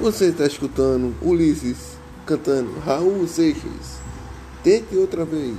Você está escutando Ulisses cantando Raul Seixas. Tente outra vez.